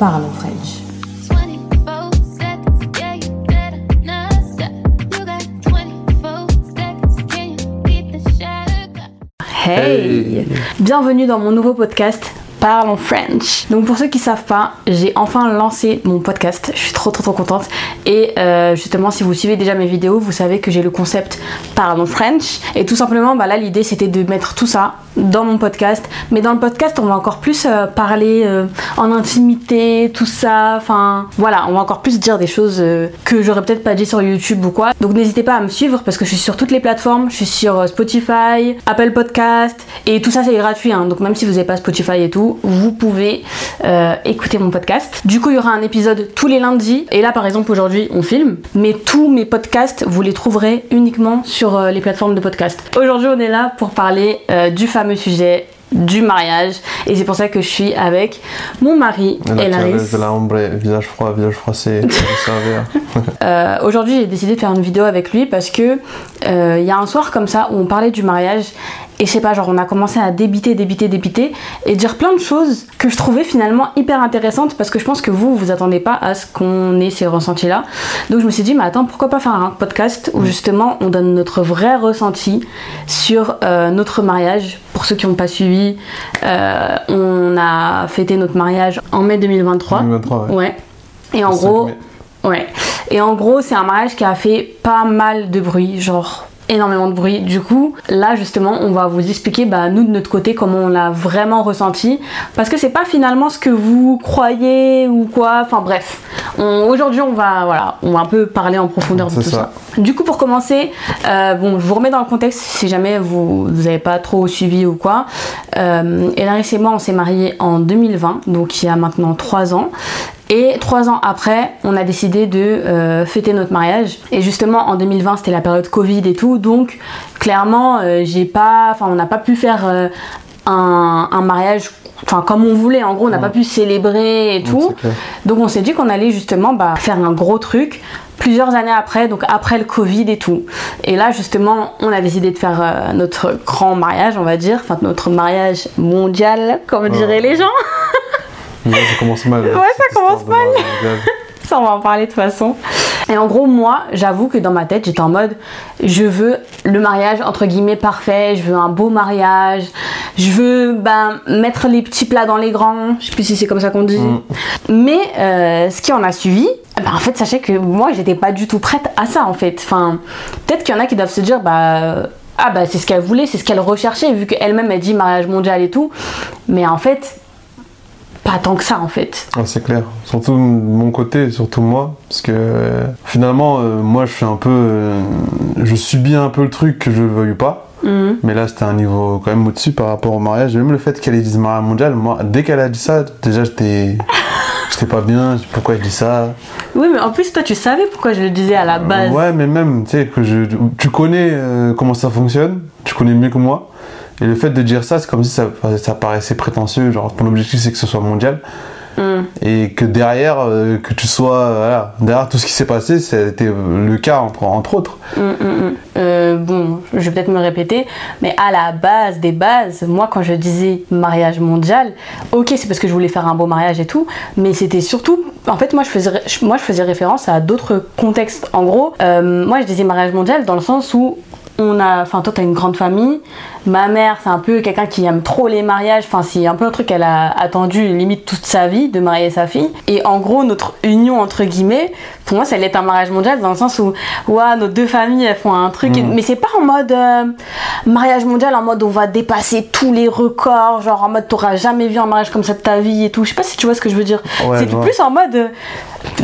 Parle French. 24 seconds, yeah, you better not stop. You got 24 seconds, can you beat the shot? Hey Bienvenue dans mon nouveau podcast Parle en French. Donc pour ceux qui savent pas, j'ai enfin lancé mon podcast. Je suis trop trop trop contente. Et euh, justement, si vous suivez déjà mes vidéos, vous savez que j'ai le concept Parle en French. Et tout simplement, bah là l'idée c'était de mettre tout ça dans mon podcast. Mais dans le podcast, on va encore plus euh, parler euh, en intimité, tout ça. Enfin voilà, on va encore plus dire des choses que j'aurais peut-être pas dit sur YouTube ou quoi. Donc n'hésitez pas à me suivre parce que je suis sur toutes les plateformes. Je suis sur Spotify, Apple Podcast et tout ça c'est gratuit. hein. Donc même si vous n'avez pas Spotify et tout, vous pouvez euh, écouter mon podcast. Du coup, il y aura un épisode tous les lundis. Et là, par exemple, aujourd'hui, on filme. Mais tous mes podcasts, vous les trouverez uniquement sur euh, les plateformes de podcast. Aujourd'hui, on est là pour parler euh, du fameux sujet du mariage et c'est pour ça que je suis avec mon mari Et la Elaris. Thérèse de la visage froid, visage froissé, servir. Euh, Aujourd'hui, j'ai décidé de faire une vidéo avec lui parce que euh, il y a un soir comme ça où on parlait du mariage et je sais pas, genre on a commencé à débiter, débiter, débiter et dire plein de choses que je trouvais finalement hyper intéressantes parce que je pense que vous, vous attendez pas à ce qu'on ait ces ressentis-là. Donc je me suis dit, mais attends, pourquoi pas faire un podcast où justement on donne notre vrai ressenti sur euh, notre mariage. Pour ceux qui n'ont pas suivi, euh, on a fêté notre mariage en mai 2023. 2023, ouais. Ouais. Et en Le 5 gros, mai. ouais. Et en gros, c'est un mariage qui a fait pas mal de bruit, genre énormément de bruit. Du coup, là justement, on va vous expliquer, bah, nous de notre côté, comment on l'a vraiment ressenti, parce que c'est pas finalement ce que vous croyez ou quoi. Enfin bref, On- aujourd'hui, on va, voilà, on va un peu parler en profondeur de tout ça. ça. Du coup, pour commencer, euh, bon, je vous remets dans le contexte si jamais vous n'avez pas trop suivi ou quoi. Euh, et moi, on s'est mariés en 2020, donc il y a maintenant 3 ans. Et trois ans après, on a décidé de euh, fêter notre mariage. Et justement, en 2020, c'était la période Covid et tout, donc clairement, euh, j'ai pas, enfin, on n'a pas pu faire euh, un, un mariage, enfin, comme on voulait. En gros, on n'a pas pu célébrer et tout. Donc, on s'est dit qu'on allait justement bah, faire un gros truc plusieurs années après, donc après le Covid et tout. Et là, justement, on a décidé de faire euh, notre grand mariage, on va dire, enfin notre mariage mondial, comme diraient les gens. Là, ça commence mal. Ouais, ça commence mal. Ça, on va en parler de toute façon. Et en gros, moi, j'avoue que dans ma tête, j'étais en mode, je veux le mariage entre guillemets parfait, je veux un beau mariage, je veux ben, mettre les petits plats dans les grands, je sais plus si c'est comme ça qu'on dit. Mm. Mais euh, ce qui en a suivi, ben, en fait, sachez que moi, j'étais pas du tout prête à ça en fait. Enfin, peut-être qu'il y en a qui doivent se dire, bah. Ah bah c'est ce qu'elle voulait, c'est ce qu'elle recherchait vu qu'elle-même elle dit mariage mondial et tout. Mais en fait, pas tant que ça en fait. Ouais, c'est clair. Surtout de mon côté, surtout moi. Parce que euh, finalement, euh, moi, je suis un peu. euh, je subis un peu le truc que je le veuille pas. Mhm. Mais là, c'était un niveau quand même au-dessus par rapport au mariage. Même le fait qu'elle ait dit mariage mondial, moi, dès qu'elle a dit ça, déjà, j'étais. J'étais pas bien. Pourquoi elle dit ça? Oui, mais en plus, toi, tu savais pourquoi je le disais à la base. Ouais, mais même, tu sais, que je, tu connais euh, comment ça fonctionne, tu connais mieux que moi. Et le fait de dire ça, c'est comme si ça, ça paraissait prétentieux, genre ton objectif c'est que ce soit mondial. Mm. Et que derrière, euh, que tu sois, euh, voilà, derrière tout ce qui s'est passé, c'était le cas entre, entre autres. Mm, mm, mm. Euh, bon, je vais peut-être me répéter, mais à la base des bases, moi, quand je disais mariage mondial, ok, c'est parce que je voulais faire un beau mariage et tout, mais c'était surtout, en fait, moi, je faisais, moi, je faisais référence à d'autres contextes. En gros, euh, moi, je disais mariage mondial dans le sens où on a, enfin, toi, t'as une grande famille. Ma mère, c'est un peu quelqu'un qui aime trop les mariages. Enfin, c'est un peu un truc qu'elle a attendu limite toute sa vie de marier sa fille. Et en gros, notre union entre guillemets, pour moi, ça allait être un mariage mondial dans le sens où, ouais, nos deux familles, elles font un truc. Mm. Mais c'est pas en mode euh, mariage mondial, en mode on va dépasser tous les records, genre en mode t'auras jamais vu un mariage comme ça de ta vie et tout. Je sais pas si tu vois ce que je veux dire. Ouais, c'est plus en mode euh,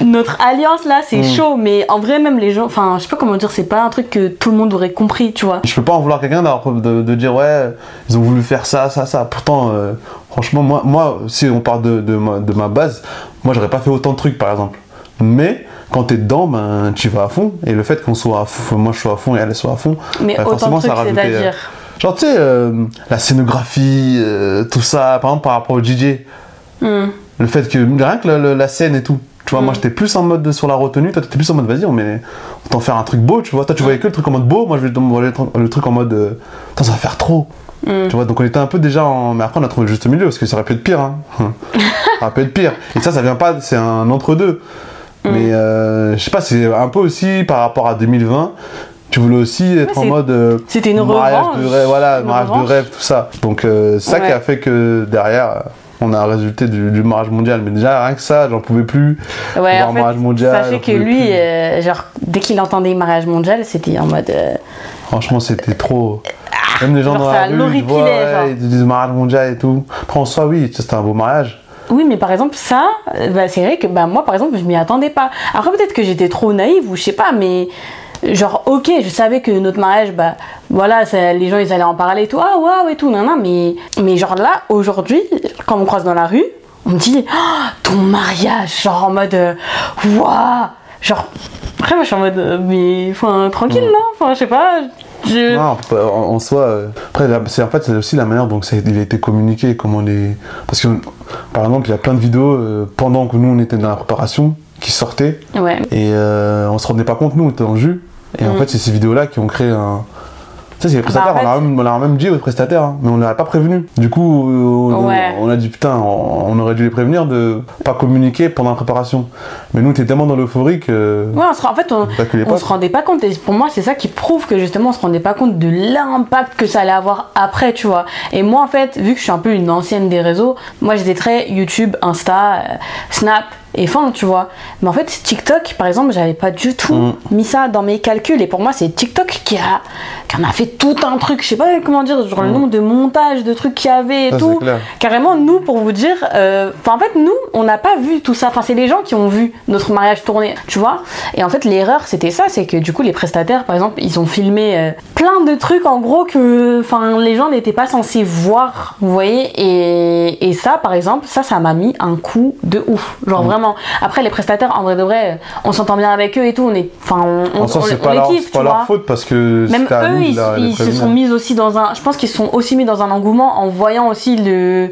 notre alliance là, c'est Mm. chaud, mais en vrai, même les gens, enfin, je sais pas comment dire, c'est pas un truc que tout le monde aurait compris, tu vois. Je peux pas en vouloir quelqu'un d'avoir- de, de dire ouais, ils ont voulu faire ça, ça, ça. Pourtant, euh, franchement, moi, moi, si on parle de, de, ma, de ma base, moi j'aurais pas fait autant de trucs par exemple. Mais quand t'es dedans, ben tu vas à fond. Et le fait qu'on soit à fond, moi je sois à fond et elle soit à fond, Mais bah, autant de forcément trucs, euh, c'est-à-dire. Genre, tu sais, euh, la scénographie, euh, tout ça, par exemple, par rapport au DJ, Hmm. le fait que, rien que la, la- la scène et tout, tu vois, Mm. moi j'étais plus en mode de- sur la retenue, toi t'étais plus en mode vas-y, on met, on t'en faire un truc beau, tu vois. Toi tu voyais que le truc en mode beau, moi je vais te voyais le truc- le truc en mode, euh, ça va faire trop. Mm. Tu vois, donc on était un peu déjà en. Mais après on a trouvé le juste milieu parce que ça aurait pu être pire, hein. Ça peut être pire. Et ça, ça vient pas, c'est un entre-deux. Mm. Mais euh, je sais pas, c'est un peu aussi par rapport à 2020. Tu voulais aussi être Ouais, en mode euh, c'était une mariage revanche. de rêve, voilà, Une mariage de rêve, tout ça. Donc euh, c'est ça qui a fait que derrière, on a un résultat du, du mariage mondial. Mais déjà rien que ça, j'en pouvais plus. Ouais, en fait, mariage mondial, sachez que lui, euh, genre, dès qu'il entendait mariage mondial, c'était en mode. euh, Franchement, c'était trop. Même les gens genre, dans ça la rue, ils voient, ouais, ils disent mariage mondial et tout. Après, en soi, oui, c'était un beau mariage. Oui, mais par exemple, ça, euh, bah, c'est vrai que bah, moi, par exemple, je m'y attendais pas. Après, peut-être que j'étais trop naïve ou je sais pas, mais genre, ok, je savais que notre mariage, bah voilà, ça- les gens ils allaient en parler et tout, ah waouh et tout, nan, nan, mais, mais genre là, aujourd'hui, quand on me croise dans la rue, on me dit, Ah, ton mariage, genre en mode, euh, waouh, genre, après, moi je suis en mode, euh, mais, enfin, tranquille, non, enfin, je sais pas, je. Non, en, soi, euh, après, c'est en fait c'est aussi la manière dont ça, il a été communiqué, comment les. Parce que, par exemple, il y a plein de vidéos euh, pendant que nous on était dans la préparation qui sortaient Ouais. et euh, on se rendait pas compte, nous on était en jus. Et en Mm. fait, c'est ces vidéos-là qui ont créé un. Tu sais, c'est les prestataires, Bah, en on leur a même- on leur a même dit aux prestataires, hein, mais on leur a pas prévenu. Du coup, on, Ouais. on a dit putain, on, on aurait dû les prévenir de pas communiquer pendant la préparation. Mais nous, était tellement dans l'euphorie que. Ouais, on se, en fait, on, on se rendait pas compte. Et pour moi, c'est ça qui prouve que justement, on se rendait pas compte de l'impact que ça allait avoir après, tu vois. Et moi, en fait, vu que je suis un peu une ancienne des réseaux, moi, j'étais très YouTube, Insta, euh, Snap et fin, tu vois. Mais en fait, TikTok, par exemple, j'avais pas du tout Mm. mis ça dans mes calculs. Et pour moi, c'est TikTok qui a, qui en a fait tout un truc. Je sais pas comment dire, genre le Mm. nombre de montages, de trucs qu'il y avait et Ça, tout. Carrément, nous, pour vous dire, euh, enfin, en fait, nous, on n'a pas vu tout ça. Enfin, c'est les gens qui ont vu notre mariage tourner, tu vois. Et en fait, l'erreur, c'était ça, c'est que du coup, les prestataires, par exemple, ils ont filmé euh, plein de trucs, en gros, que, enfin, les gens n'étaient pas censés voir, vous voyez. Et, et ça, par exemple, ça, ça m'a mis un coup de ouf, genre Mm. vraiment. Après, les prestataires, en vrai de vrai, on s'entend bien avec eux et tout. On est, enfin, on, on, En soi, on- c'est pas, leur, kiffe, pas faute parce que Même eux, nous ils, ils se sont mis aussi dans un. Je pense qu'ils sont aussi mis dans un engouement en voyant aussi le,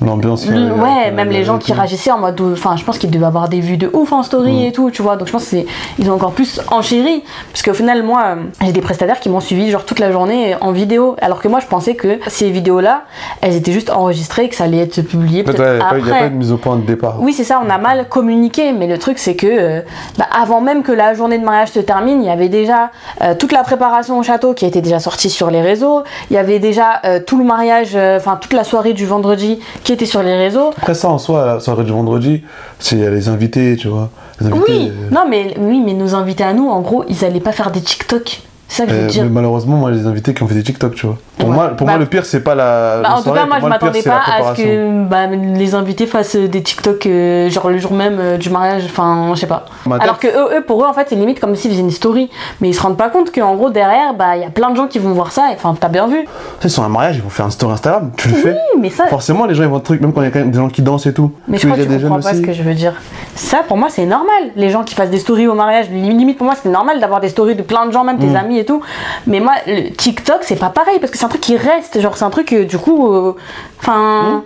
L'ambiance. le- ouais, même les gens qui réagissaient en mode. Enfin, je pense qu'ils devaient avoir des vues de ouf en story Mm. et tout, tu vois. Donc je pense qu'ils ont encore plus enchéri. Parce qu'au final, moi, j'ai des prestataires qui m'ont suivi genre toute la journée en vidéo. Alors que moi, je pensais que ces vidéos-là, elles étaient juste enregistrées et que ça allait être publié peut-être ouais, il n'y a, pas- a après. de mise au point de départ. Oui, c'est ça, on a mal communiqué, mais le truc c'est que euh, bah, avant même que la journée de mariage se termine, il y avait déjà euh, toute la préparation au château qui était déjà sortie sur les réseaux, il y avait déjà euh, tout le mariage, enfin toute la soirée du vendredi qui était sur les réseaux. Après ça, en soi, la soirée du vendredi, c'est les invités, tu vois. Les invités, Oui, euh, non mais oui, mais nos invités à nous, en gros, ils allaient pas faire des TikTok. Ça que je veux euh, dire. mais malheureusement, moi, des invités qui ont fait des TikTok, tu vois. Pour, Ouais. moi, pour Bah, moi, le pire, c'est pas la. Bah, en tout cas, moi, je m'attendais pas à ce que bah, les invités fassent des TikTok euh, genre le jour même euh, du mariage, enfin, je sais pas. Ma Alors que eux, eux, pour eux, en fait, c'est limite comme s'ils faisaient une story, mais ils se rendent pas compte qu'en gros, derrière, bah, il y a plein de gens qui vont voir ça, enfin, t'as bien vu. Tu sais, sur un mariage, ils vont faire un story Instagram, tu le fais. Oui, mais ça, Forcément, les gens, ils vont truc, même quand il y a quand même des gens qui dansent et tout. mais je crois que tu comprends pas ce que je veux dire. Ça, pour moi, c'est normal. Les gens qui fassent des stories au mariage, limite pour moi, c'est normal d'avoir des stories de plein de gens, même tes Mm. Et tout. Mais moi, le TikTok, c'est pas pareil, parce que c'est un truc qui reste, genre, c'est un truc, euh, du coup, euh, enfin.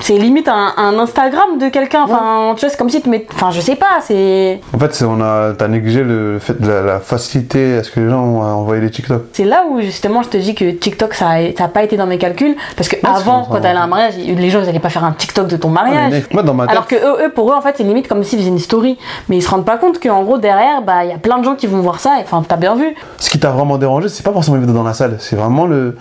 C'est limite un, un Instagram de quelqu'un, enfin, tu vois, c'est comme si tu mets. Enfin, je sais pas, c'est. En fait, on a, t'as négligé le fait de la, la facilité à ce que les gens ont à envoyer les TikTok. C'est là où justement je te dis que TikTok ça a, ça a pas été dans mes calculs parce que c'est avant quand t'allais à un mariage les gens ils allaient pas faire un TikTok de ton Ah, mais mariage moi, dans ma tête, alors que eux, eux, pour eux en fait c'est limite comme s'ils faisaient une story mais ils se rendent pas compte qu'en gros derrière bah il y a plein de gens qui vont voir ça et enfin t'as bien vu ce qui t'a vraiment dérangé, c'est pas forcément les vidéos dans la salle, c'est vraiment le,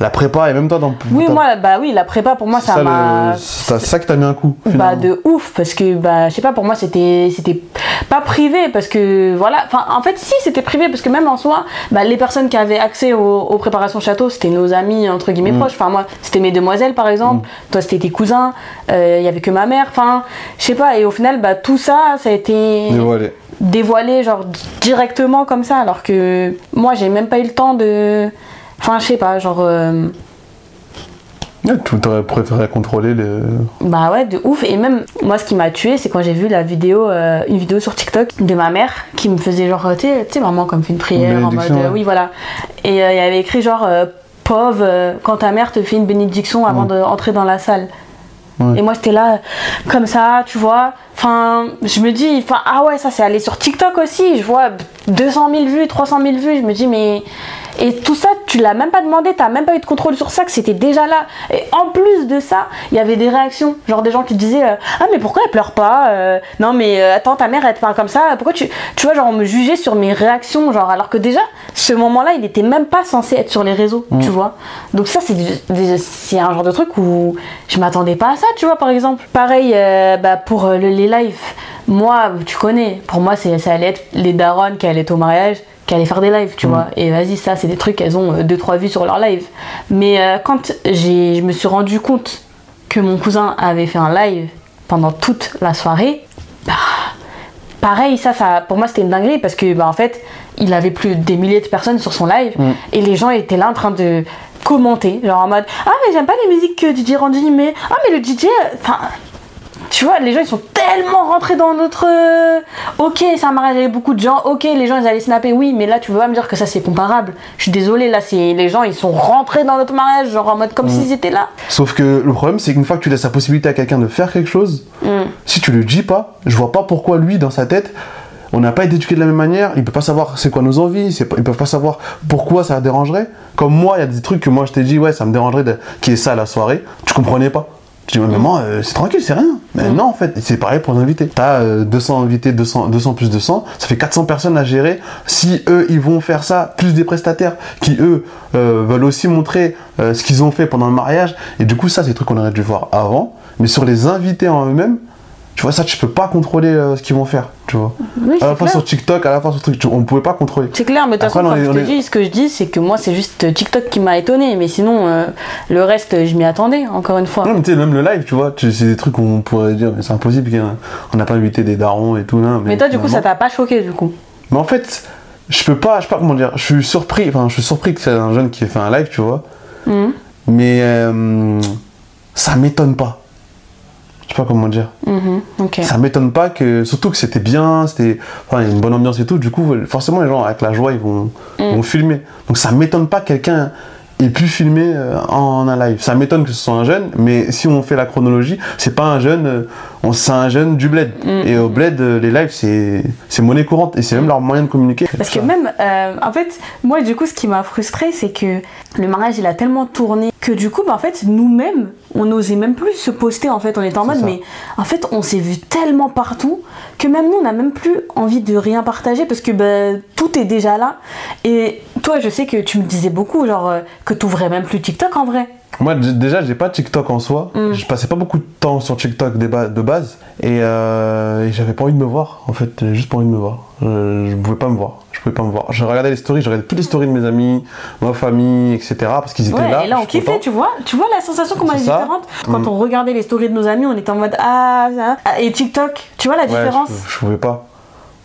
la prépa et même toi dans oui moi bah oui la prépa pour moi ça ça, m'a le- c'est ça qui t'a mis un coup. bah de ouf parce que bah je sais pas pour moi c'était c'était pas privé parce que voilà enfin en fait si c'était privé parce que même en soi bah les personnes qui avaient accès aux, aux préparations château c'était nos amis entre guillemets Mm. proches enfin moi c'était mes demoiselles par exemple toi c'était tes cousins euh, il y avait que ma mère enfin je sais pas et au final bah tout ça ça a été Dévoilé. dévoilé genre directement comme ça alors que moi j'ai même pas eu le temps de enfin je sais pas genre euh, tu aurais préféré contrôler le. Bah ouais, de ouf. Et même, moi, ce qui m'a tué, c'est quand j'ai vu la vidéo, euh, une vidéo sur TikTok de ma mère qui me faisait genre, tu sais, maman, comme fait une prière en mode, euh, oui, voilà. Et euh, il y avait écrit genre, pauvre, quand ta mère te fait une bénédiction avant d'entrer dans la salle. Ouais. Et moi, j'étais là, comme ça, tu vois. Enfin, je me dis, enfin, ah ouais, ça, c'est allé sur TikTok aussi. Je vois 200 000 vues, 300 000 vues. Je me dis, mais Et tout ça, tu l'as même pas demandé, t'as même pas eu de contrôle sur ça, que c'était déjà là. Et en plus de ça, il y avait des réactions, genre des gens qui disaient euh, Ah, mais pourquoi elle pleure pas Euh, Non, mais euh, attends, ta mère, elle te parle comme ça, pourquoi tu. Tu vois, genre, on me jugeait sur mes réactions, genre, alors que déjà, ce moment-là, il était même pas censé être sur les réseaux, tu vois. Donc, ça, c'est un genre de truc où je m'attendais pas à ça, tu vois, par exemple. Pareil, bah, pour le- les lives, moi, tu connais, pour moi, c'est, ça allait être les darons qui allaient être au mariage, qui allaient faire des lives, tu vois. Et vas-y, ça, c'est des trucs, elles ont 2-3 vues sur leur live. Mais euh, quand je me suis rendu compte que mon cousin avait fait un live pendant toute la soirée, bah, pareil, ça, ça, pour moi, c'était une dinguerie parce que, bah, en fait, il avait plus des milliers de personnes sur son live et les gens étaient là en train de commenter, genre en mode Ah, mais j'aime pas les musiques que DJ Randy met. Ah, mais le DJ, enfin. Tu vois, les gens ils sont tellement rentrés dans notre. euh, Ok, c'est un mariage avec beaucoup de gens. Ok, les gens ils allaient snapper, oui, mais là tu veux pas me dire que ça c'est comparable. Je suis désolée, là c'est les gens ils sont rentrés dans notre mariage, genre en mode comme s'ils étaient là. Sauf que le problème, c'est qu'une fois que tu laisses la possibilité à quelqu'un de faire quelque chose, Mm. si tu le dis pas, je vois pas pourquoi lui, dans sa tête, on n'a pas été éduqué de la même manière, il peut pas savoir c'est quoi nos envies, c'est ils peuvent pas savoir pourquoi ça dérangerait. Comme moi, il y a des trucs que moi je t'ai dit, ouais, ça me dérangerait de, qu'il y ait ça à la soirée, tu comprenais pas. Tu dis, mais maman, euh, c'est tranquille, c'est rien. Mais non, en fait, c'est pareil pour les invités. T'as euh, 200 invités, 200, 200 plus 200, ça fait 400 personnes à gérer. Si eux, ils vont faire ça, plus des prestataires qui, eux, euh, veulent aussi montrer euh, ce qu'ils ont fait pendant le mariage. Et du coup, ça, c'est des trucs qu'on aurait dû voir avant. Mais sur les invités en eux-mêmes, tu vois, ça, tu peux pas contrôler euh, ce qu'ils vont faire, tu vois. Oui, à la fois clair. sur TikTok, à la fois sur truc, tu- on pouvait pas contrôler. C'est clair, mais de toute façon, je te est- dis, ce que je dis, c'est que moi, c'est juste TikTok qui m'a étonné, mais sinon, euh, le reste, je m'y attendais, encore une fois. Non, mais tu sais, même le live, tu vois, c'est des trucs où on pourrait dire, mais c'est impossible, qu'un- on n'a pas invité des darons et tout, là. Mais toi, du coup, ça t'a pas choqué, du coup. Mais en fait, je peux pas, je sais pas comment dire, je suis surpris, enfin, je suis surpris que c'est un jeune qui ait fait un live, tu vois. Mhm. Mais euh, ça m'étonne pas. Sais pas comment dire. Mhm. Ça m'étonne pas que, surtout que c'était bien, c'était, enfin, une bonne ambiance et tout. Du coup, forcément, les gens avec la joie, ils vont, Mm. vont filmer. Donc ça m'étonne pas que quelqu'un ait pu filmer euh, en un live. Ça m'étonne que ce soit un jeune, mais si on fait la chronologie, c'est pas un jeune, euh, c'est un jeune du bled. Mm. Et au bled, euh, les lives, c'est, c'est monnaie courante et c'est même leur moyen de communiquer. Parce que Ça. même, euh, en fait, moi, du coup, ce qui m'a frustré, c'est que le mariage, il a tellement tourné que du coup, bah, en fait, nous-mêmes, on n'osait même plus se poster, en fait. On était en mode, ça. mais en fait, on s'est vu tellement partout que même nous, on n'a même plus envie de rien partager parce que bah, tout est déjà là. Et toi, je sais que tu me disais beaucoup, genre, euh, que tu ouvrais même plus TikTok en vrai. Moi, déjà, j'ai pas TikTok en soi. Mm. Je passais pas beaucoup de temps sur TikTok de, ba- de base. Et, euh, et j'avais pas envie de me voir, en fait. Juste pas envie de me voir. Je, je pouvais pas me voir. Je pouvais pas me voir. Je regardais les stories, je regardais toutes les stories de mes amis, ma famille, etc. Parce qu'ils étaient Ouais, là. et là, on kiffait, content. tu vois. Tu vois la sensation qu'on ça. différente Quand Mm. on regardait les stories de nos amis, on était en mode, ah, ça. Ah, Et TikTok, tu vois la Ouais, différence je, je pouvais pas.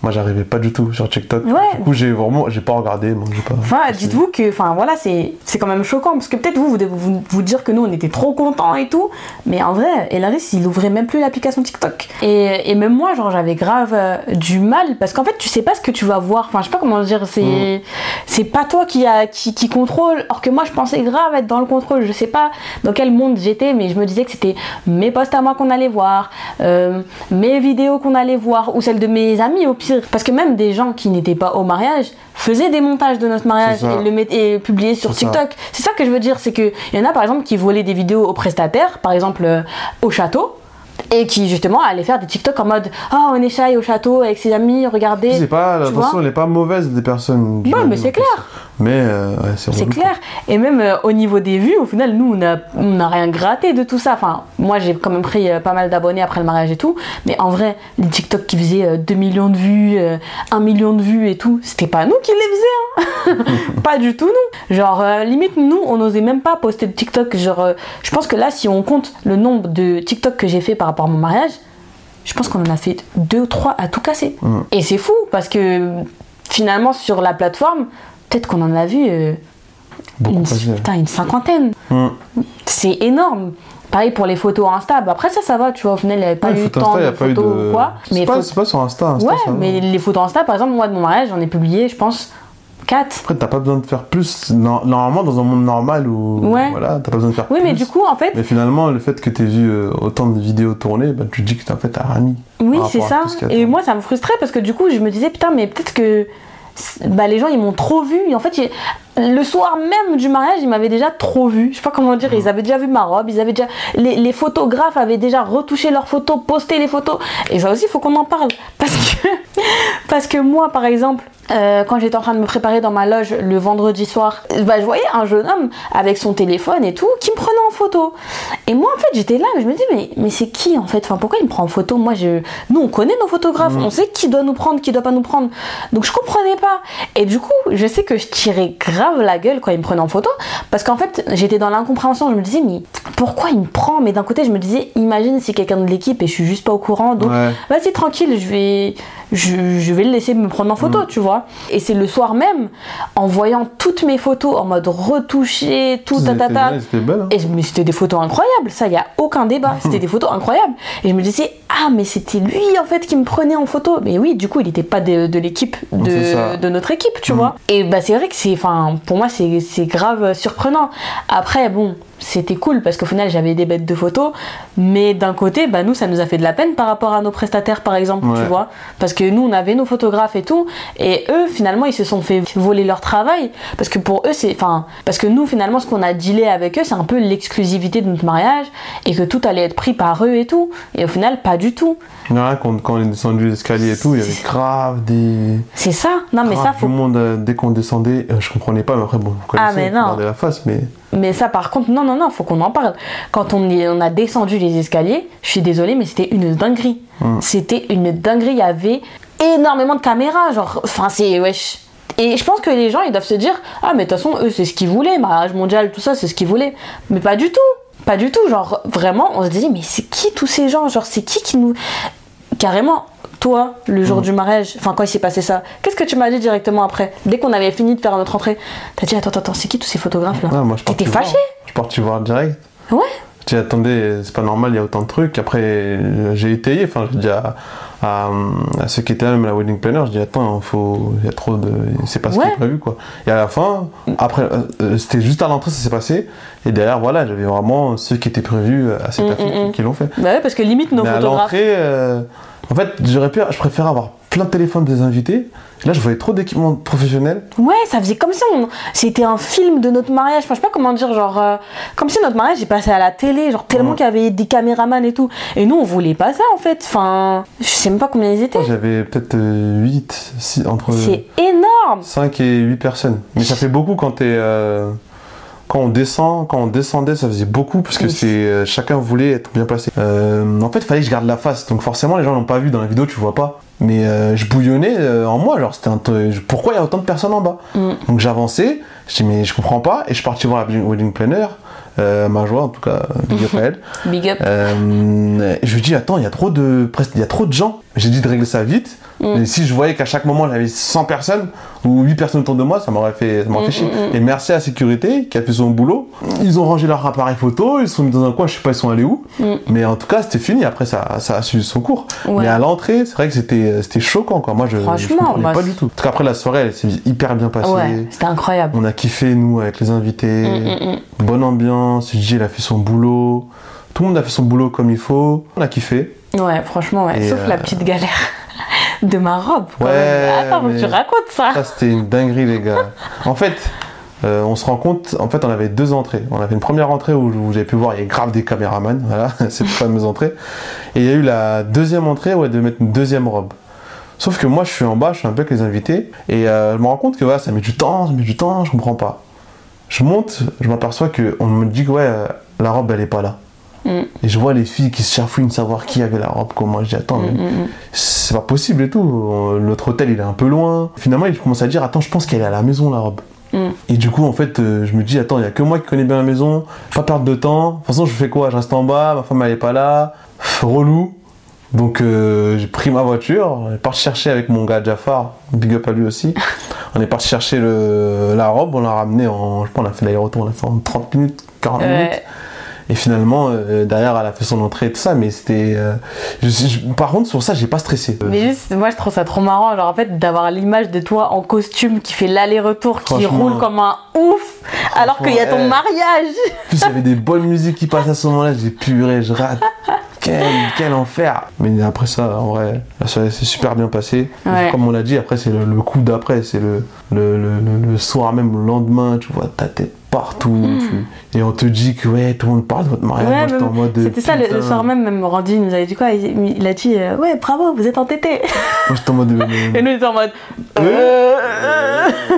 Moi, j'arrivais pas du tout sur TikTok. Ouais. Du coup, j'ai vraiment, j'ai pas regardé. Donc j'ai pas. Enfin, dites-vous que, enfin voilà, c'est c'est quand même choquant parce que peut-être vous, vous devez vous, vous dire que nous on était trop contents et tout, mais en vrai, Elaris il ouvrait même plus l'application TikTok. Et, et même moi, genre j'avais grave euh, du mal parce qu'en fait tu sais pas ce que tu vas voir. Enfin, je sais pas comment dire, c'est c'est pas toi qui, a, qui, qui contrôle. Or que moi je pensais grave être dans le contrôle. Je sais pas dans quel monde j'étais, mais je me disais que c'était mes posts à moi qu'on allait voir, euh, mes vidéos qu'on allait voir ou celles de mes amis au pire. Parce que même des gens qui n'étaient pas au mariage faisaient des montages de notre mariage et le mettaient et publiaient sur. TikTok. C'est ça que je veux dire, c'est que il y en a par exemple qui volaient des vidéos aux prestataires, par exemple euh, au château. Et qui justement allaient faire des TikTok en mode Ah, on est shy au château avec ses amis, regardez. C'est pas, vois elle est pas mauvaise des personnes. Ouais, mais c'est clair. Mais euh, ouais, c'est clair. Et même euh, au niveau des vues, au final, nous, on n'a rien gratté de tout ça. Enfin, moi, j'ai quand même pris euh, pas mal d'abonnés après le mariage et tout. Mais en vrai, les TikTok qui faisaient euh, 2 millions de vues, euh, 1 million de vues et tout, c'était pas nous qui les faisions. Hein. pas du tout nous. Genre, euh, limite, nous, on n'osait même pas poster de TikTok. Genre, euh, je pense que là, si on compte le nombre de TikTok que j'ai fait par rapport à mon mariage, je pense qu'on en a fait deux ou trois à tout casser. Et c'est fou parce que finalement, sur la plateforme, peut-être qu'on en a vu. euh, une, putain, une cinquantaine. Hum. C'est énorme. Pareil pour les photos Insta. Bah, après, ça, ça va, tu vois. Au final, il n'y avait pas Ouais, eu tant Insta, de photos de. ou quoi. C'est Mais, pas, faut- pas sur Insta. Insta ouais, ça mais les photos Insta, par exemple, moi, de mon mariage, j'en ai publié, je pense, 4. Après, t'as pas besoin de faire plus. No- Normalement, dans un monde normal où. Ouais. Voilà, t'as pas besoin de faire Oui, plus. mais du coup, en fait, Mais finalement, le fait que t'aies vu euh, autant de vidéos tournées, bah, tu te dis que t'as en fait t'as rien mis. oui, c'est ça. Et moi, ça me frustrait parce que du coup, je me disais, putain, mais peut-être que bah, les gens ils m'ont trop vu. Et en fait, le soir même du mariage, ils m'avaient déjà trop vu. Je sais pas comment dire, ils avaient déjà vu ma robe, ils avaient déjà. Les, les photographes avaient déjà retouché leurs photos, posté les photos. Et ça aussi, il faut qu'on en parle. Parce que, parce que moi, par exemple, euh, quand j'étais en train de me préparer dans ma loge le vendredi soir, bah, je voyais un jeune homme avec son téléphone et tout qui me prenait en photo. Et moi, en fait, j'étais là, mais je me dis, mais, mais c'est qui en fait? Enfin, Pourquoi il me prend en photo? Moi, je... nous, on connaît nos photographes, on sait qui doit nous prendre, qui doit pas nous prendre. Donc, je comprenais pas. Et du coup, je sais que je tirais grave la gueule quand il me prenait en photo parce qu'en fait, j'étais dans l'incompréhension. Je me disais, mais pourquoi il me prend? Mais d'un côté, je me disais, imagine si quelqu'un de l'équipe et je suis juste pas au courant. Donc, Ouais. vas-y tranquille, je vais, je, je vais le laisser me prendre en photo, tu vois. Et c'est le soir même, en voyant toutes mes photos en mode retouché, tout ta ta C'était ta. bien, C'était belle. hein. Et je- mais c'était des photos incroyables, ça y a aucun débat. C'était des photos incroyables. Et je me disais ah mais c'était lui en fait qui me prenait en photo. Mais oui, du coup il n'était pas de, de l'équipe de, de notre équipe, tu vois. Et bah c'est vrai que c'est, enfin pour moi c'est grave surprenant. Après bon c'était cool parce qu'au final j'avais des bêtes de photos, mais d'un côté bah nous ça nous a fait de la peine par rapport à nos prestataires par exemple, tu vois. Parce que nous on avait nos photographes et tout, et eux finalement ils se sont fait voler leur travail parce que pour eux c'est, enfin parce que nous finalement ce qu'on a dealé avec eux c'est un peu l'exclusivité de notre mariage et que tout allait être pris par eux et tout, et au final pas du tout. Un, quand, quand on est descendu l'escalier et tout, il y avait grave des. C'est ça. Non mais ça faut du monde euh, dès qu'on descendait. euh, je comprenais pas, mais après, bon, vous connaissez, Ah, mais non. la face, mais. Mais ça, par contre, non, non, non, faut qu'on en parle. Quand on, est- on a descendu les escaliers, je suis désolée, mais c'était une dinguerie. C'était une dinguerie. Il y avait énormément de caméras. Genre, enfin, c'est. Wesh. Et je pense que les gens, ils doivent se dire Ah, mais de toute façon, eux, c'est ce qu'ils voulaient. Mariage mondial, tout ça, c'est ce qu'ils voulaient. Mais pas du tout. Pas du tout. Genre, vraiment, on se disait Mais c'est qui tous ces gens? Genre, c'est qui qui nous. Carrément, toi, le jour du mariage, enfin, quand il s'est passé ça, qu'est-ce que tu m'as dit directement après Dès qu'on avait fini de faire notre entrée, t'as dit Attends, attends, attends, c'est qui tous ces photographes là moi, je T'étais fâché? Je suis parti voir direct. Ouais. Je dis, attendez, c'est pas normal, il y a autant de trucs. Après, j'ai étayé, enfin, j'ai dit à, à, à ceux qui étaient là, même la wedding planner, je dis, attends, faut, il y a trop de. C'est pas ce qui est prévu, quoi. Et à la fin, après, euh, c'était juste à l'entrée, ça s'est passé. Et derrière, voilà, j'avais vraiment ceux qui étaient prévus à cette Mm, affiche mm, mm. qui l'ont fait. Bah ouais, parce que limite nos Mais à photographes. l'entrée, euh, en fait, j'aurais pu, je préfère avoir plein de téléphones des invités. Là, je voyais trop d'équipements professionnels. Ouais, ça faisait comme si on... c'était un film de notre mariage. Enfin, je sais pas comment dire, genre. euh, comme si notre mariage est passé à la télé, genre tellement Ouais. qu'il y avait des caméramans et tout. Et nous, on voulait pas ça en fait. Enfin, je sais même pas combien ils étaient. J'avais peut-être 8, entre C'est énorme. 5 et 8 personnes. Mais ça fait beaucoup quand t'es. euh, quand on descend, quand on descendait, ça faisait beaucoup parce que Oui. c'est euh, chacun voulait être bien placé. Euh, en fait, il fallait que je garde la face. Donc forcément, les gens l'ont pas vu dans la vidéo, tu vois pas. Mais euh, je bouillonnais en moi. Alors c'était un pourquoi il y a autant de personnes en bas? Mm. Donc j'avançais. Je dis mais je comprends pas. Et je suis parti voir la wedding planner. Ma joie en tout cas, big up à elle. Big up. Je lui dis attends, il y a trop de il y a trop de gens. J'ai dit de régler ça vite. Mm. Mais si je voyais qu'à chaque moment j'avais 100 personnes ou 8 personnes autour de moi, ça m'aurait fait ça m'aurait Mm, fait chier. mm, mm. Et merci à la sécurité qui a fait son boulot. Ils ont rangé leur appareil photo, ils sont mis dans un coin, je sais pas ils sont allés où. Mais en tout cas, c'était fini, après ça ça a suivi son cours. Ouais. Mais à l'entrée, c'est vrai que c'était c'était choquant quoi. Moi je je comprenais pas du tout. En tout cas après la soirée, elle s'est hyper bien passée. Ouais, c'était incroyable. On a kiffé nous avec les invités. Bonne ambiance, DJ il a fait son boulot. Tout le monde a fait son boulot comme il faut. On a kiffé. Ouais, franchement, ouais. Sauf la euh, petite galère de ma robe. quand Ouais, même. Attends, mais- tu racontes ça. Ça, c'était une dinguerie, les gars. En fait, euh, on se rend compte, en fait, on avait deux entrées. On avait une première entrée où vous avez pu voir, il y a grave des caméramans, voilà, cette fameuse entrée. Et il y a eu la deuxième entrée où elle devait mettre une deuxième robe. Sauf que moi, je suis en bas, je suis un peu avec les invités, et euh, je me rends compte que voilà, ça met du temps, ça met du temps, je comprends pas. Je monte, je m'aperçois que on me dit que ouais, euh, la robe, elle est pas là. Mm. Et je vois les filles qui se chafouinent de savoir qui avait la robe, comment. Je dis, attends, mais Mm, mm, mm. c'est pas possible et tout. Euh, Notre hôtel il est un peu loin. Finalement, il commence à dire Attends, je pense qu'elle est à la maison la robe. Mm. Et du coup, en fait, euh, je me dis Attends, il y a que moi qui connais bien la maison, pas perdre de temps. De toute façon, je fais quoi? Je reste en bas, ma femme elle est pas là. Pff, relou. Donc, euh, j'ai pris ma voiture, on est parti chercher avec mon gars Jafar, big up à lui aussi. On est parti chercher le, la robe, on l'a ramenée en. Je sais pas, on a fait l'aller-retour, on l'a fait en 30 minutes, 40 minutes. Et finalement, euh, derrière, elle a fait son entrée et tout ça, mais c'était. euh, je- je- par contre, sur ça, j'ai pas stressé. Mais juste, moi je trouve ça trop marrant, genre en fait d'avoir l'image de toi en costume qui fait l'aller-retour, qui roule comme un ouf, alors qu'il y a ton eh. mariage. En plus, il y avait des bonnes musiques qui passaient à ce moment-là, j'ai puré, je rate. quel, quel enfer. Mais après ça, en vrai, ça s'est super bien passé. Ouais. Comme on l'a dit, après, c'est le, le coup d'après. C'est le, le- le soir même, le lendemain, tu vois ta tête partout. tu- et on te dit que, ouais, tout le monde parle de votre mariage. Hmm. Ouais, Moi, en mode. euh, C'était ça le, soir même, même Randy nous avait dit quoi il, il a dit euh, Ouais, bravo, vous êtes entêtés. Moi, j'étais en mode. Et nous, on était en mode Euh,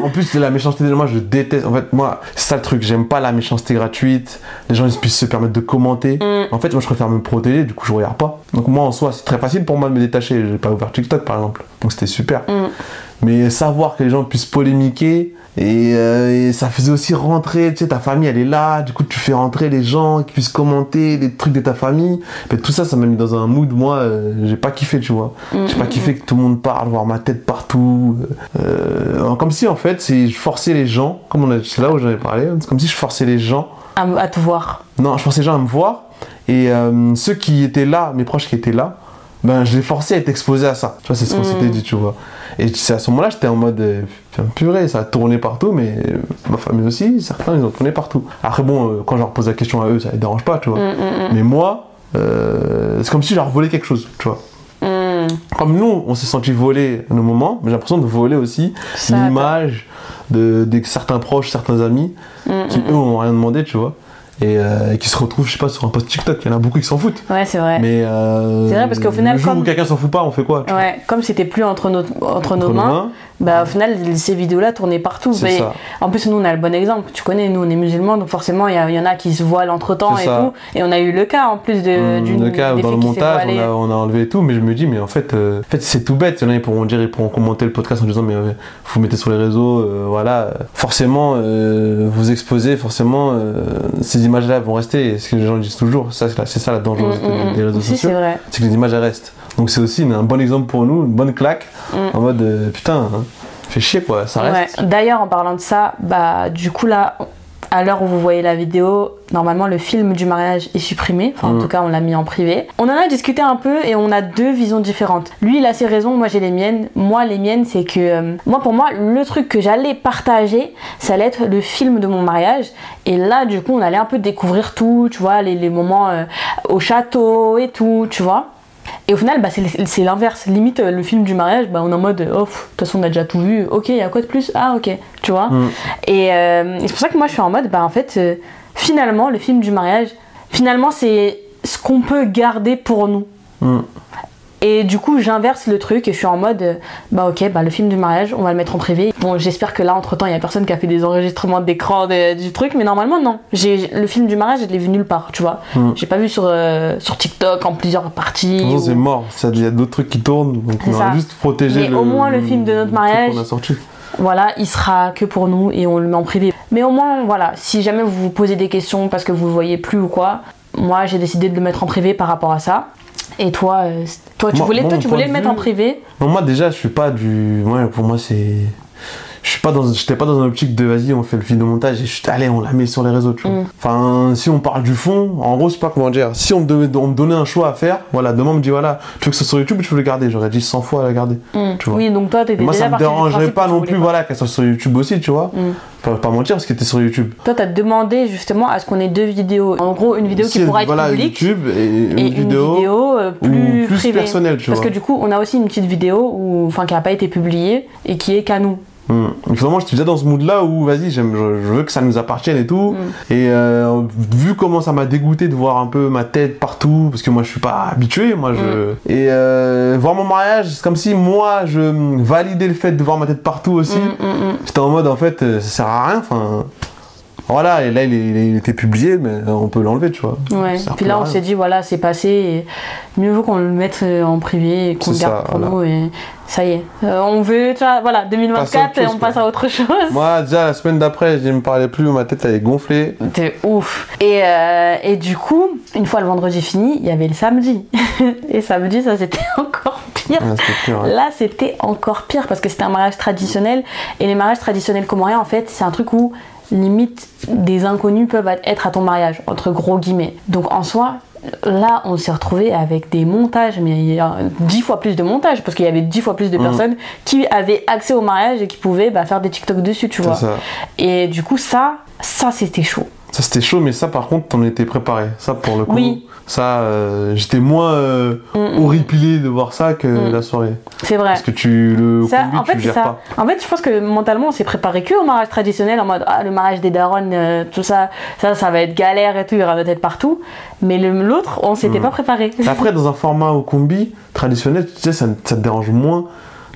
en plus, c'est la méchanceté. Moi, je déteste. En fait, moi, c'est ça le truc. J'aime pas la méchanceté gratuite. Les gens, ils puissent se permettre de commenter. Mm. En fait, moi, je préfère me protéger. Du coup, je regarde pas. Donc, moi, en soi, c'est très facile pour moi de me détacher. J'ai pas ouvert TikTok, par exemple. Donc, c'était super. Mm. Mais savoir que les gens puissent polémiquer. Et, euh, et ça faisait aussi rentrer, tu sais, ta famille elle est là, du coup tu fais rentrer les gens qui puissent commenter les trucs de ta famille. Mais tout ça, ça m'a mis dans un mood, moi, euh, j'ai pas kiffé, tu vois. Mm, J'ai pas kiffé que tout le monde parle, voir ma tête partout. Euh, comme si en fait, c'est je forçais les gens, comme on a, c'est là où j'en ai parlé, c'est comme si je forçais les gens. à, à tout voir. Non, je forçais les gens à me voir. Et ceux qui étaient là, mes proches qui étaient là, ben je les forçais à être exposés à ça. Tu vois, c'est ce qu'on Mm. s'était dit, tu vois. Et c'est à ce moment-là, j'étais en mode euh, purée, ça a tourné partout, mais euh, ma famille aussi, certains ils ont tourné partout. Après bon, euh, quand je leur pose la question à eux, ça les dérange pas, tu vois. Mm, mm, Mais moi, c'est comme si je leur volais quelque chose, tu vois. mm. Mm. Comme nous, on s'est senti voler à nos moments, mais j'ai l'impression de voler aussi l'image de, de certains proches, certains amis, qui eux ont rien demandé, tu vois, et, euh, et qui se retrouvent, je sais pas, sur un post TikTok. Il y en a beaucoup qui s'en foutent. Ouais, c'est vrai. Mais euh, C'est vrai, parce qu'au final, le jour comme- où quelqu'un s'en fout pas, on fait quoi Ouais, comme c'était plus entre nos, entre nos mains, bah au final ces vidéos-là tournaient partout. Mais ça. En plus nous on a le bon exemple. Tu connais, nous on est musulmans, donc forcément il y, en a qui se voilent entre temps et ça. tout. Et on a eu le cas en plus de d'une le cas dans le montage, on a, on a enlevé tout, mais je me dis, mais en fait, euh, en fait c'est tout bête. Il y en a, ils pourront dire, ils pourront commenter le podcast en disant, mais euh, vous mettez sur les réseaux, euh, voilà. Forcément, vous exposez, forcément, ces images-là vont rester. Et ce que les gens disent toujours, ça, c'est ça la dangerosité Hum, hum, des, réseaux sociaux. c'est vrai. c'est que les images elles restent. Donc c'est aussi une- un bon exemple pour nous, une bonne claque, Mm. en mode euh, putain, hein, fait chier quoi, ça reste. Ouais. D'ailleurs, en parlant de ça, bah du coup là, à l'heure où vous voyez la vidéo, normalement le film du mariage est supprimé. Enfin, en Mm. tout cas, on l'a mis en privé. On en a discuté un peu et on a deux visions différentes. Lui, il a ses raisons, moi j'ai les miennes. Moi, les miennes, c'est que euh, moi, pour moi, le truc que j'allais partager, ça allait être le film de mon mariage. Et là, du coup, on allait un peu découvrir tout, tu vois, les, les moments euh, au château et tout, tu vois. Et au final, bah, c'est l'inverse. Limite, euh, le film du mariage, bah, on est en mode, oh, de toute façon, on a déjà tout vu. Ok, il y a quoi de plus? Ah, ok, tu vois? Mm. Et, euh, et c'est pour ça que moi, je suis en mode, bah, en fait, euh, finalement, le film du mariage, finalement, c'est ce qu'on peut garder pour nous. Mm. Et du coup, j'inverse le truc et je suis en mode, euh, bah ok, bah le film du mariage, on va le mettre en privé. Bon, j'espère que là, entre temps, il y a personne qui a fait des enregistrements d'écran de- du truc, mais normalement, non. J'ai le film du mariage, je l'ai vu nulle part, tu vois. Mm. J'ai pas vu sur, euh, sur TikTok en plusieurs parties. Non, ou- c'est mort, il y a d'autres trucs qui tournent, donc on va juste protéger Mais au moins, le film de notre mariage- qu'on a sorti. Voilà, il sera que pour nous et on le met en privé. Mais au moins, voilà, si jamais vous vous posez des questions parce que vous le voyez plus ou quoi, moi j'ai décidé de le mettre en privé par rapport à ça. Et toi, euh, toi tu Moi- voulais, moi, toi, tu voulais le mettre en privé? Non, moi déjà, je suis pas du. Ouais, pour moi, c'est. Je suis pas dans. J'étais pas dans une optique de vas-y, on fait le vidéo montage et je suis allez, on la met sur les réseaux, tu vois. Mm. Enfin, si on parle du fond, en gros, je sais pas comment dire. Si on me, donnait, on me donnait un choix à faire, voilà, demain on me dit voilà, tu veux que ce soit sur YouTube ou tu veux le garder J'aurais dit 100 fois à la garder. Mm. tu vois. Oui, donc toi, t'étais Moi, déjà ça me dérangerait pas non plus, pas. voilà, qu'elle soit sur YouTube aussi, tu vois. Mm. Pas, pas mentir parce que t'es sur YouTube. Toi, t'as demandé justement à ce qu'on ait deux vidéos. En gros, une vidéo qui pourra être voilà, publique YouTube et une, et vidéo. une vidéo euh, plus, plus privée. personnelle, tu Parce vois. que du coup, on a aussi une petite vidéo où, enfin, qui n'a pas été publiée et qui est qu'à nous. Mm. Finalement, j'étais déjà dans ce mood-là où, vas-y, j'aime, je, je veux que ça nous appartienne et tout. Mm. Et euh, vu comment ça m'a dégoûté de voir un peu ma tête partout, parce que moi, je suis pas habitué, moi, je... Mm. Et euh, voir mon mariage, c'est comme si moi, je validais le fait de voir ma tête partout aussi. Mm. J'étais en mode, en fait, euh, ça sert à rien, enfin... Voilà, et là, il, était publié, mais on peut l'enlever, tu vois. Ouais. Puis là, on s'est dit, voilà, c'est passé. Et mieux vaut qu'on le mette euh, en privé et qu'on le garde ça, pour voilà. nous. Et ça y est. Euh, on veut, tu vois, voilà, 2024, Passer à autre chose, on passe à autre chose. Moi, déjà, la semaine d'après, je ne me parlais plus, ma tête, elle est gonflée. C'était ouf. Et, euh, et du coup, une fois le vendredi fini, il y avait le samedi. et samedi, ça c'était encore pire. Ouais, c'était pire, ouais. Là, c'était encore pire parce que c'était un mariage traditionnel. Et les mariages traditionnels comoriens, en fait, c'est un truc où limite des inconnus peuvent être à ton mariage, entre gros guillemets. Donc en soi, là, on s'est retrouvé avec des montages, mais il y a dix fois plus de montages parce qu'il y avait dix fois plus de Mhm. personnes qui avaient accès au mariage et qui pouvaient bah, faire des TikTok dessus, tu vois. ça. Et du coup, ça, ça c'était chaud. Ça c'était chaud, mais ça par contre, on était préparé. Ça pour le coup, Oui. Ça, euh, j'étais moins euh, Mm, mm. horripilé de voir ça que Mm. la soirée. C'est vrai. Parce que tu le Ça, combi, en tu fait, c'est gères ça. pas. En fait, je pense que mentalement, on s'est préparé que au mariage traditionnel en mode ah le mariage des darons, euh, tout ça, ça, ça va être galère et tout, il y aura notre tête partout. Mais l'autre, on s'était Mm. pas préparé. Après, dans un format au combi traditionnel, tu sais, ça, ça te dérange moins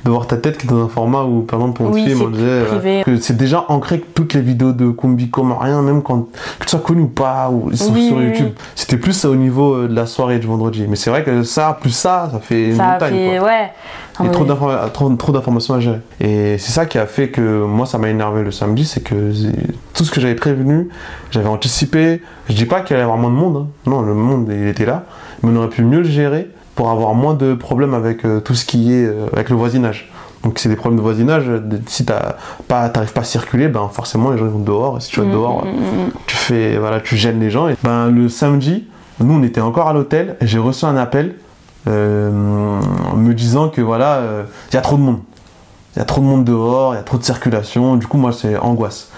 de voir ta tête que dans un format où, par exemple, pour Oui, film, on disait euh, privé. que c'est déjà ancré que toutes les vidéos de combi comme rien, même quand que tu sois connu ou pas, ou sur, Oui, sur YouTube. C'était plus au niveau euh, de la soirée du vendredi. Mais c'est vrai que ça, plus ça, ça fait une ça a montagne. fait quoi. ouais. Il y a Ah, trop d'informations à gérer. Et c'est ça qui a fait que moi, ça m'a énervé le samedi, c'est que tout ce que j'avais prévenu, j'avais anticipé. Je dis pas qu'il allait y avoir moins de monde, hein. non, le monde il était là, mais on aurait pu mieux le gérer pour avoir moins de problèmes avec euh, tout ce qui est euh, avec le voisinage. Donc c'est des problèmes de voisinage. de- Si t'as pas, t'arrives pas à circuler, ben forcément les gens vont dehors. Et si tu vas Mm, dehors, mm, mm, tu fais voilà tu gênes les gens et ben le samedi nous on était encore à l'hôtel et j'ai reçu un appel euh, me disant que voilà il y a trop de monde il y a trop de monde dehors il y a trop de circulation du coup moi c'est angoisse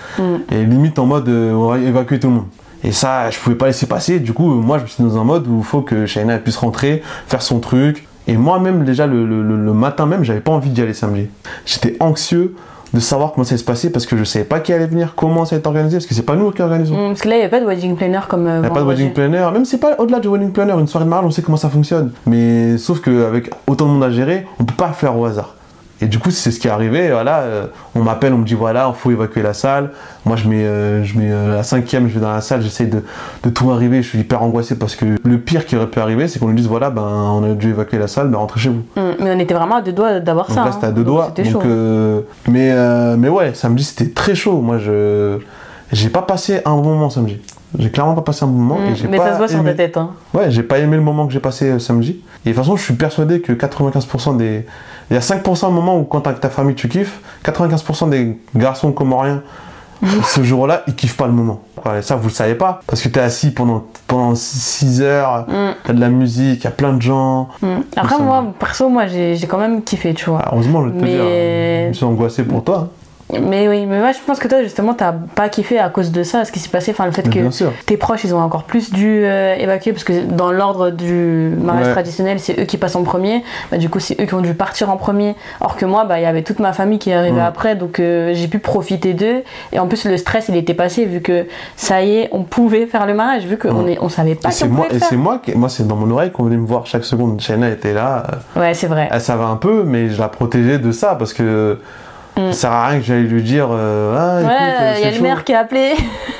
et limite en mode euh, on va évacuer tout le monde et ça je pouvais pas laisser passer du coup moi je me suis dans un mode où il faut que Shaina puisse rentrer faire son truc et moi-même déjà le, le- le- le matin même j'avais pas envie d'y aller samedi j'étais anxieux de savoir comment ça allait se passer parce que je savais pas qui allait venir comment ça allait être organisé parce que c'est pas nous qui organisons Mm, Parce que là, il n'y a pas de wedding planner comme. euh, il n'y a pas de wedding planner, même c'est pas au-delà du wedding planner, une soirée de mariage, on sait comment ça fonctionne. Mais sauf qu'avec autant de monde à gérer, on peut pas faire au hasard. Et du coup, c'est ce qui est arrivé. Voilà, euh, on m'appelle, on me dit voilà, il faut évacuer la salle. Moi, je mets, euh, je mets euh, la cinquième, je vais dans la salle, j'essaye de, de tout arriver. Je suis hyper angoissé parce que le pire qui aurait pu arriver, c'est qu'on nous dise voilà, ben, on a dû évacuer la salle, ben, rentrez chez vous. Mm, Mais on était vraiment à deux doigts d'avoir ça. là, c'était à hein. deux doigts. Donc, chaud. euh, mais, mais ouais, samedi, c'était très chaud. Moi, je j'ai pas passé un bon moment samedi. J'ai clairement pas passé un bon moment. Mm, et j'ai Mais pas ça se voit sur ta tête. Hein. Ouais, j'ai pas aimé le moment que j'ai passé samedi. Et de toute façon, je suis persuadé que 95% des. Il y a 5% de moments où, quand avec ta famille, tu kiffes. 95% des garçons comoriens, ce jour-là, ils kiffent pas le moment. Et ça, vous le savez pas. Parce que t'es assis pendant, pendant 6 heures, Mm, t'as de la musique, il y a plein de gens. mm. Après, moi, perso, moi, j'ai quand même kiffé, tu vois. Ah, heureusement, je vais te Mais- dire. hein. Je me suis angoissé pour toi. Mais oui, mais moi, je pense que toi, justement, t'as pas kiffé à cause de ça, ce qui s'est passé. Enfin, le fait que tes proches, ils ont encore plus dû euh, évacuer parce que dans l'ordre du mariage Ouais. traditionnel, c'est eux qui passent en premier. Bah, du coup, c'est eux qui ont dû partir en premier. Or que moi, bah, il y avait toute ma famille qui est arrivée après, donc euh, j'ai pu profiter d'eux. Et en plus, le stress, il était passé vu que ça y est, on pouvait faire le mariage, vu qu'on Mm. est, on savait pas moi, et c'est moi, qui- moi c'est dans mon oreille qu'on venait me voir chaque seconde. Shaina était là, euh, Ouais, c'est vrai. elle savait un peu, mais je la protégeais de ça parce que Mm. ça sert à rien que j'aille lui dire euh, ah, Ouais, euh, il y a le maire qui a appelé.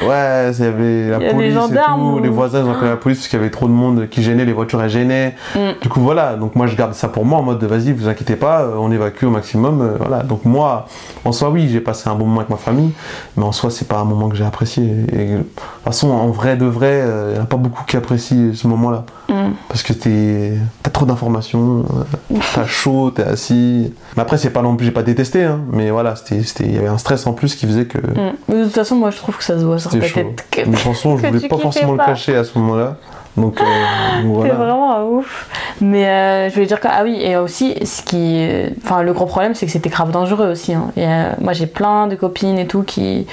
Ouais, il y avait la y police et tout, ou- les voisins ont appelé la police parce qu'il y avait trop de monde qui gênait, les voitures elles gênaient. Mm. Du coup voilà, donc moi je garde ça pour moi en mode vas-y, vous inquiétez pas, euh, on évacue au maximum. euh, voilà, donc moi en soi oui, j'ai passé un bon moment avec ma famille, mais en soi c'est pas un moment que j'ai apprécié. Et, de toute façon, en vrai de vrai, il n'y en a pas beaucoup qui apprécient ce moment-là Mm. parce que t'es- t'as trop d'informations, euh, t'as chaud, t'es assis. Mais après c'est pas non plus, j'ai pas détesté, hein, mais voilà, c'était, c'était- il y avait un stress en plus qui faisait que Mm. Mais de toute façon, moi, je trouve que ça se voit sur ta chaud. tête. que- Mais je voulais pas forcément pas. le cacher à ce moment-là. Donc, euh, C'est vraiment un ouf. Mais euh, je voulais dire que, ah oui, et aussi, ce qui. Enfin, le gros problème, c'est que c'était grave dangereux aussi. hein. Et, euh, moi, j'ai plein de copines et tout qui,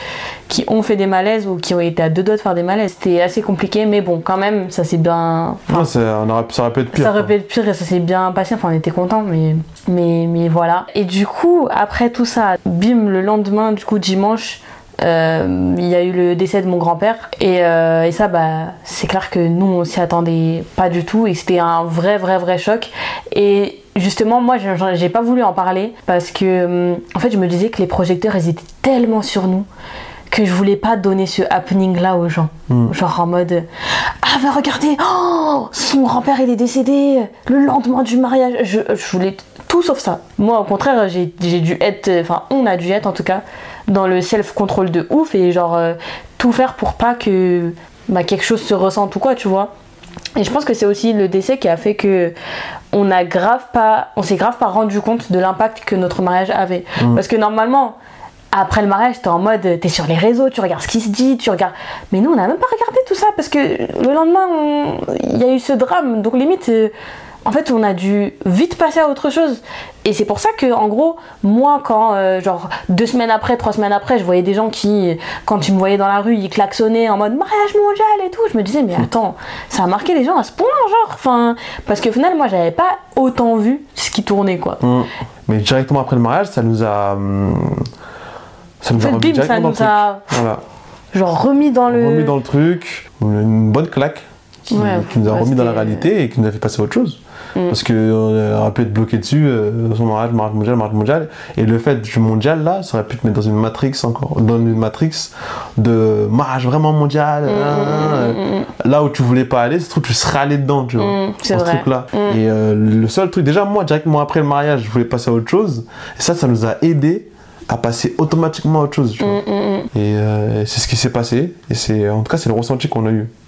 qui ont fait des malaises ou qui ont été à deux doigts de faire des malaises. C'était assez compliqué, mais bon, quand même, ça s'est bien. ça, on aurait, ça aurait pu être pire. ça aurait pu être pire et ça s'est bien passé. Enfin, on était contents, mais, mais, mais voilà. Et du coup, après tout ça, bim, le lendemain, du coup, dimanche, euh, il y a eu le décès de mon grand-père. Et, euh, et ça, bah, c'est clair que nous, on s'y attendait pas du tout. Et c'était un vrai, vrai, vrai choc. Et justement, moi, j'ai- pas voulu en parler parce que, hum, en fait, je me disais que les projecteurs, ils étaient tellement sur nous que je voulais pas donner ce happening là aux gens. Mm. Genre en mode Ah, bah regardez, oh, son grand-père il est décédé le lendemain du mariage. Je, je voulais tout sauf ça. Moi, au contraire, j'ai dû être, enfin, on a dû être en tout cas, dans le self-control de ouf et genre euh, tout faire pour pas que bah, quelque chose se ressente ou quoi, tu vois. Et je pense que c'est aussi le décès qui a fait que on a grave pas, on s'est grave pas rendu compte de l'impact que notre mariage avait. Mm. Parce que normalement, après le mariage, t'es en mode, t'es sur les réseaux, tu regardes ce qui se dit, tu regardes. Mais nous, on n'a même pas regardé tout ça parce que le lendemain, on- il y a eu ce drame. Donc limite, euh, en fait, on a dû vite passer à autre chose. Et c'est pour ça que, en gros, moi, quand, euh, genre, deux semaines après, trois semaines après, je voyais des gens qui, quand ils me voyaient dans la rue, ils klaxonnaient en mode mariage mondial et tout, je me disais, mais attends, ça a marqué les gens à ce point, genre, enfin, parce que au final, moi, j'avais pas autant vu ce qui tournait, quoi. Mm. Mais directement après le mariage, ça nous a. hum, Ça nous a remis bim, ça nous dans le a-. Voilà. Genre, remis dans le. Remis dans le truc, une bonne claque qui, Ouais, qui nous a remis dans la réalité et qui nous a fait passer à autre chose. Mm. Parce qu'on aurait pu être bloqué dessus, euh, son mariage, mariage mondial, mariage mondial. Et le fait du mondial, là, ça aurait pu te mettre dans une matrix encore, dans une matrix de mariage vraiment mondial. Mm, hein, euh, Là où tu voulais pas aller, c'est trouve tu serais allé dedans, tu vois. Mm, c'est dans ce truc-là. Mm. Et euh, le seul truc, déjà, moi, directement après le mariage, je voulais passer à autre chose. Et ça, ça nous a aidé à passer automatiquement à autre chose, tu vois. Mm, mm, Et euh, c'est ce qui s'est passé. Et c'est, en tout cas, c'est le ressenti qu'on a eu Mm.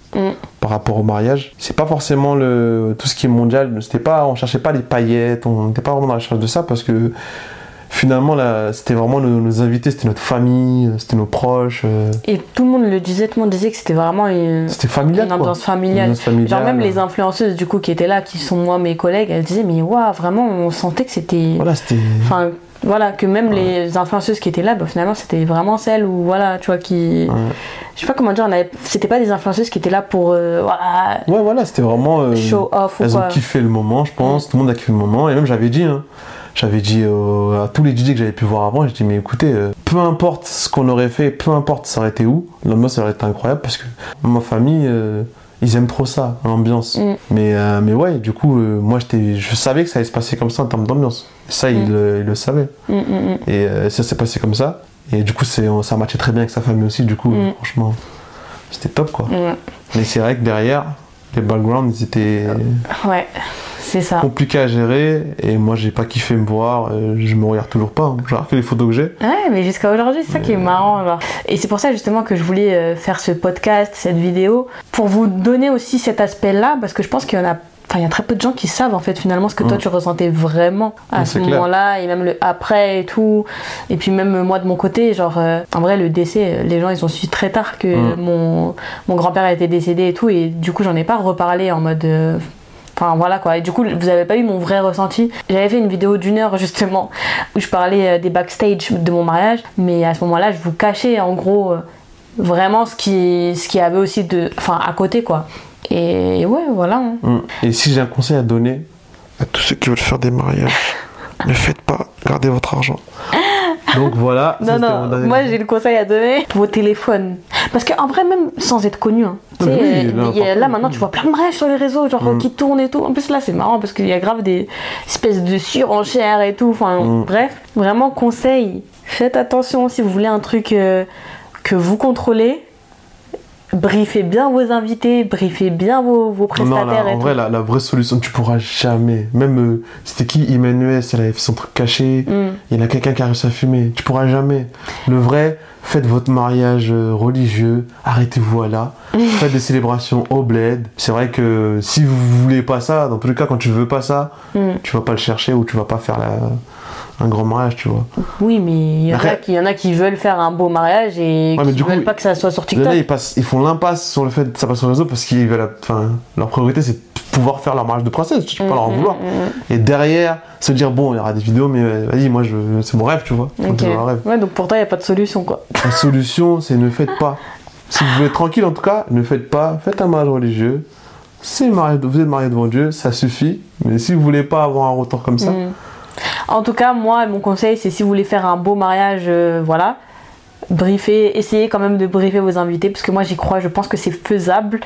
Par rapport au mariage. C'est pas forcément le, tout ce qui est mondial. C'était pas, on cherchait pas les paillettes. On n'était pas vraiment dans la recherche de ça parce que finalement, là, c'était vraiment nos, nos invités, c'était notre famille, c'était nos proches. euh, Et tout le monde le disait, tout le monde disait que c'était vraiment une, c'était familial. une quoi. ambiance familiale. Une ambiance familiale. Genre même les influenceuses du coup qui étaient là, qui sont moi mes collègues, elles disaient mais waouh vraiment on sentait que c'était, Voilà, c'était. enfin voilà que même les influenceuses qui étaient là, bah, finalement c'était vraiment celles où voilà tu vois qui, Ouais. je sais pas comment dire, on avait... c'était pas des influenceuses qui étaient là pour euh, voilà Ouais, voilà, c'était vraiment. euh, show off ou Elles quoi. ont kiffé le moment, je pense. Tout le monde a kiffé le moment. Et même, j'avais dit, hein, j'avais dit euh, à tous les DJ que j'avais pu voir avant, j'ai dit, mais écoutez, euh, peu importe ce qu'on aurait fait, peu importe ça aurait été où, l'ambiance ça aurait été incroyable parce que ma famille, euh, ils aiment trop ça, l'ambiance. Mm. Mais, euh, mais ouais, du coup, euh, moi, j'étais, je savais que ça allait se passer comme ça en termes d'ambiance. Et ça, il, Mm. le- il le savait. Mm. Et euh, ça s'est passé comme ça. Et du coup, ça matchait très bien avec sa famille aussi. Du coup, franchement, c'était top, quoi. Mais c'est vrai que derrière, les backgrounds, ils étaient Ouais, c'est ça. compliqué à gérer et moi j'ai pas kiffé me voir, euh, je me regarde toujours pas, hein. je regarde que les photos que j'ai. Ouais, mais jusqu'à aujourd'hui, c'est ça qui est marrant. Genre. Et c'est pour ça justement que je voulais euh, faire ce podcast, cette vidéo, pour vous donner aussi cet aspect-là, parce que je pense qu'il y en a. Enfin, il y a très peu de gens qui savent en fait finalement ce que toi Mm. tu ressentais vraiment à ce moment-là et même le après et tout. Et puis même euh, moi de mon côté, genre euh, en vrai le décès, euh, les gens ils ont su très tard que Mm. mon, mon grand-père a été décédé et tout et du coup j'en ai pas reparlé en mode euh, Enfin voilà quoi. Et du coup, vous avez pas eu mon vrai ressenti. J'avais fait une vidéo d'une heure justement où je parlais euh, des backstage de mon mariage, mais à ce moment-là, je vous cachais en gros euh, vraiment ce qui ce qui avait aussi de enfin à côté quoi. Et ouais, voilà. hein. Mm. Et si j'ai un conseil à donner à tous ceux qui veulent faire des mariages, ne faites pas, gardez votre argent. Donc voilà. ça, Non, non, moi j'ai le conseil à donner vos téléphones. Parce qu'en vrai, même sans être connu, hein, Oui, oui, euh, là, y a- maintenant tu vois plein de mariages sur les réseaux, genre Mm. qui tournent et tout. En plus là c'est marrant parce qu'il y a grave des espèces de surenchères et tout. Enfin Mm. bref, vraiment conseil, faites attention si vous voulez un truc euh, que vous contrôlez. Briefez bien vos invités, briefez bien vos, vos Non, prestataires là, et en tout. vrai, la, la vraie solution, tu pourras jamais. Même, euh, c'était qui Emmanuel, elle avait fait son truc caché. Mm. Il y en a quelqu'un qui a réussi à fumer. Tu pourras jamais. Le vrai, faites votre mariage euh, religieux. Arrêtez-vous à là. faites des célébrations au bled. C'est vrai que si vous voulez pas ça, dans tous les cas, quand tu veux pas ça, Mm. tu vas pas le chercher ou tu vas pas faire la- un grand mariage, tu vois. Oui, mais il y, en a Après- qui- il y en a qui veulent faire un beau mariage et Ouais, qui du coup, veulent pas que ça soit sur TikTok. ils, passent, ils font l'impasse sur le fait que ça passe sur le réseau parce qu'ils veulent. Enfin, leur priorité, c'est de pouvoir faire leur mariage de princesse. Tu peux pas leur en Mm, vouloir. mm, mm, Et derrière, se dire, bon, il y aura des vidéos, mais euh, vas-y, moi, je, c'est mon rêve, tu vois. mon rêve. Ouais, donc pour toi, il n'y a pas de solution quoi. La solution, c'est ne faites pas. Si vous voulez être tranquille, en tout cas, ne faites pas. Faites un mariage religieux. C'est mariage, vous êtes marié devant Dieu, ça suffit. Mais si vous voulez pas avoir un retour comme ça. En tout cas, moi, mon conseil, c'est si vous voulez faire un beau mariage, euh, voilà, briefez, essayez quand même de briefer vos invités, parce que moi, j'y crois, je pense que c'est faisable.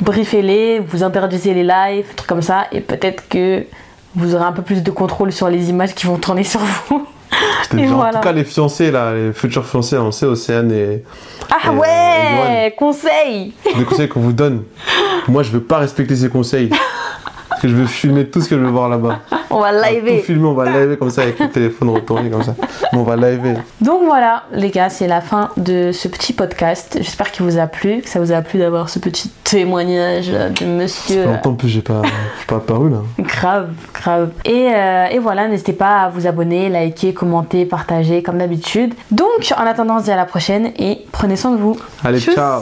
Briefez-les, vous interdisez les lives, trucs comme ça, et peut-être que vous aurez un peu plus de contrôle sur les images qui vont tourner sur vous. Et en tout cas, les fiancés, là, les futurs fiancés, on sait, Océane et. Ah Et, euh, ouais, conseil des conseils qu'on vous donne. Moi, je veux pas respecter ces conseils. Que je veux filmer tout ce que je veux voir là-bas. On va On va Tout liver. filmer, on va liver comme ça avec le téléphone retourné comme ça. Mais on va liver. Donc voilà, les gars, c'est la fin de ce petit podcast. J'espère qu'il vous a plu, que ça vous a plu d'avoir ce petit témoignage de monsieur. Longtemps que j'ai pas, pas apparu là. Grave, grave. Et, euh, et voilà, n'hésitez pas à vous abonner, liker, commenter, partager comme d'habitude. Donc, en attendant, on se dit à la prochaine et prenez soin de vous. Allez, Tchuss. ciao